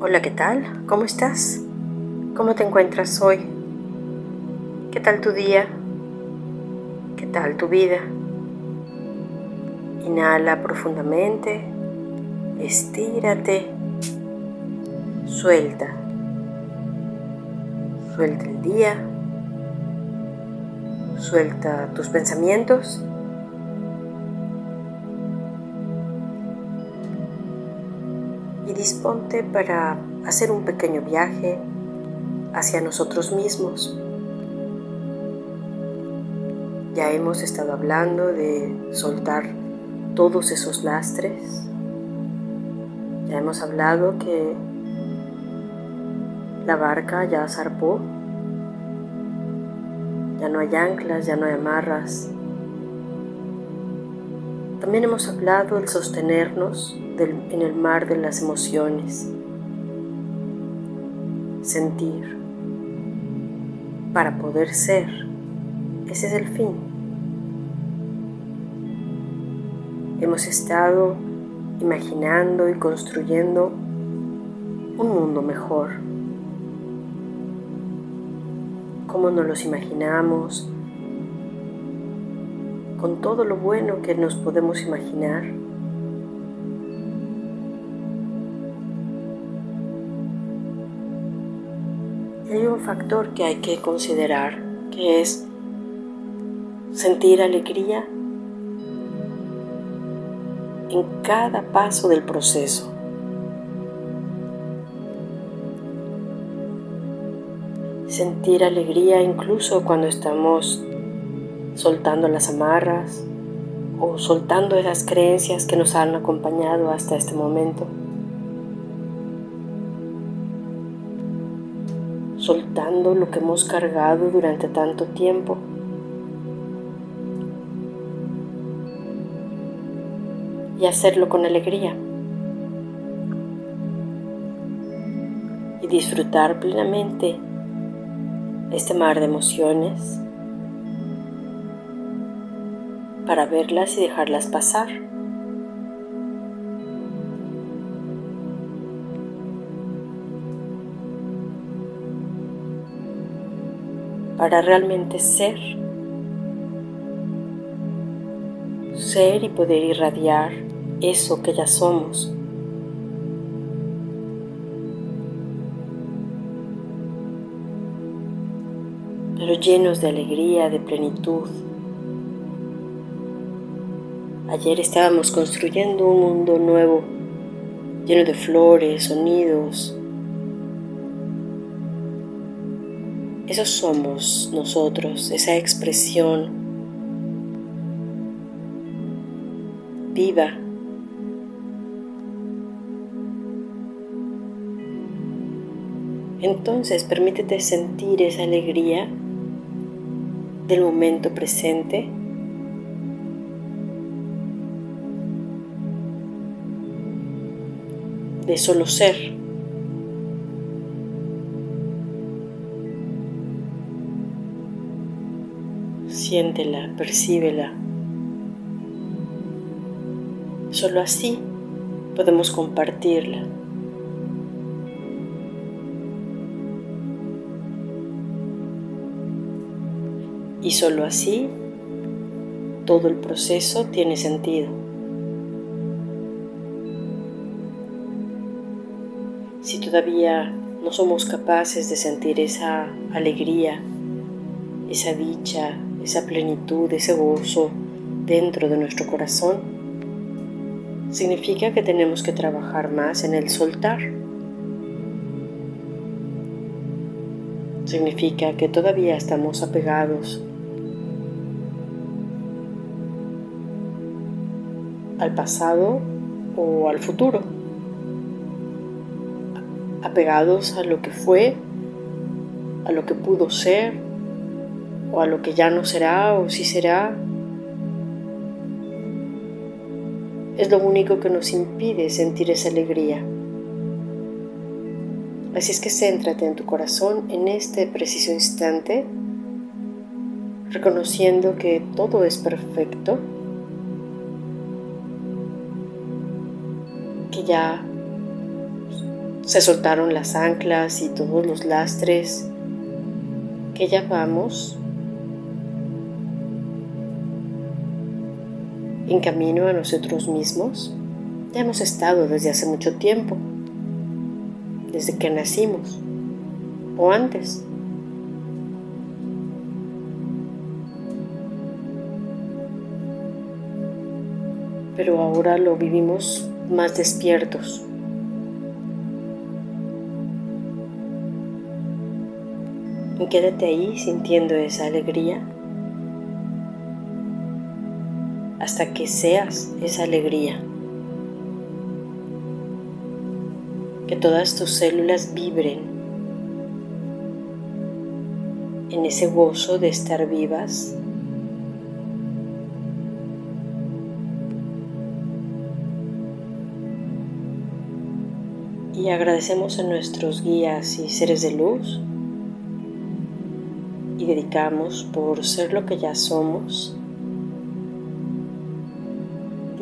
Hola, ¿qué tal? ¿Cómo estás? ¿Cómo te encuentras hoy? ¿Qué tal tu día? ¿Qué tal tu vida? Inhala profundamente, estírate, suelta. Suelta el día, suelta tus pensamientos y disponte para hacer un pequeño viaje hacia nosotros mismos. Ya hemos estado hablando de soltar todos esos lastres. Ya hemos hablado que la barca ya zarpó. Ya no hay anclas, ya no hay amarras. También hemos hablado del sostenernos en el mar de las emociones, sentir, para poder ser. Ese es el fin. Hemos estado imaginando y construyendo un mundo mejor. ¿Cómo nos los imaginamos? Con todo lo bueno que nos podemos imaginar. Hay un factor que hay que considerar, que es sentir alegría en cada paso del proceso. Sentir alegría incluso cuando estamos soltando las amarras o soltando esas creencias que nos han acompañado hasta este momento. Soltando lo que hemos cargado durante tanto tiempo. Y hacerlo con alegría. Y disfrutar plenamente este mar de emociones para verlas y dejarlas pasar. Para realmente ser. Ser y poder irradiar eso que ya somos. Pero llenos de alegría, de plenitud. Ayer estábamos construyendo un mundo nuevo, lleno de flores, sonidos, Eso somos nosotros, esa expresión viva. Entonces permítete sentir esa alegría del momento presente. de solo ser. Siéntela, percíbela. Solo así podemos compartirla. Y solo así todo el proceso tiene sentido. Si todavía no somos capaces de sentir esa alegría, esa dicha, esa plenitud, ese gozo dentro de nuestro corazón, significa que tenemos que trabajar más en el soltar. Significa que todavía estamos apegados al pasado o al futuro. Apegados a lo que fue, a lo que pudo ser o a lo que ya no será o si será, es lo único que nos impide sentir esa alegría. Así es que céntrate en tu corazón en este preciso instante, reconociendo que todo es perfecto, que ya Se soltaron las anclas y todos los lastres que llevamos en camino a nosotros mismos. Ya hemos estado desde hace mucho tiempo, desde que nacimos o antes. Pero ahora lo vivimos más despiertos. Y quédate ahí sintiendo esa alegría hasta que seas esa alegría. Que todas tus células vibren en ese gozo de estar vivas. Y agradecemos a nuestros guías y seres de luz y dedicamos por ser lo que ya somos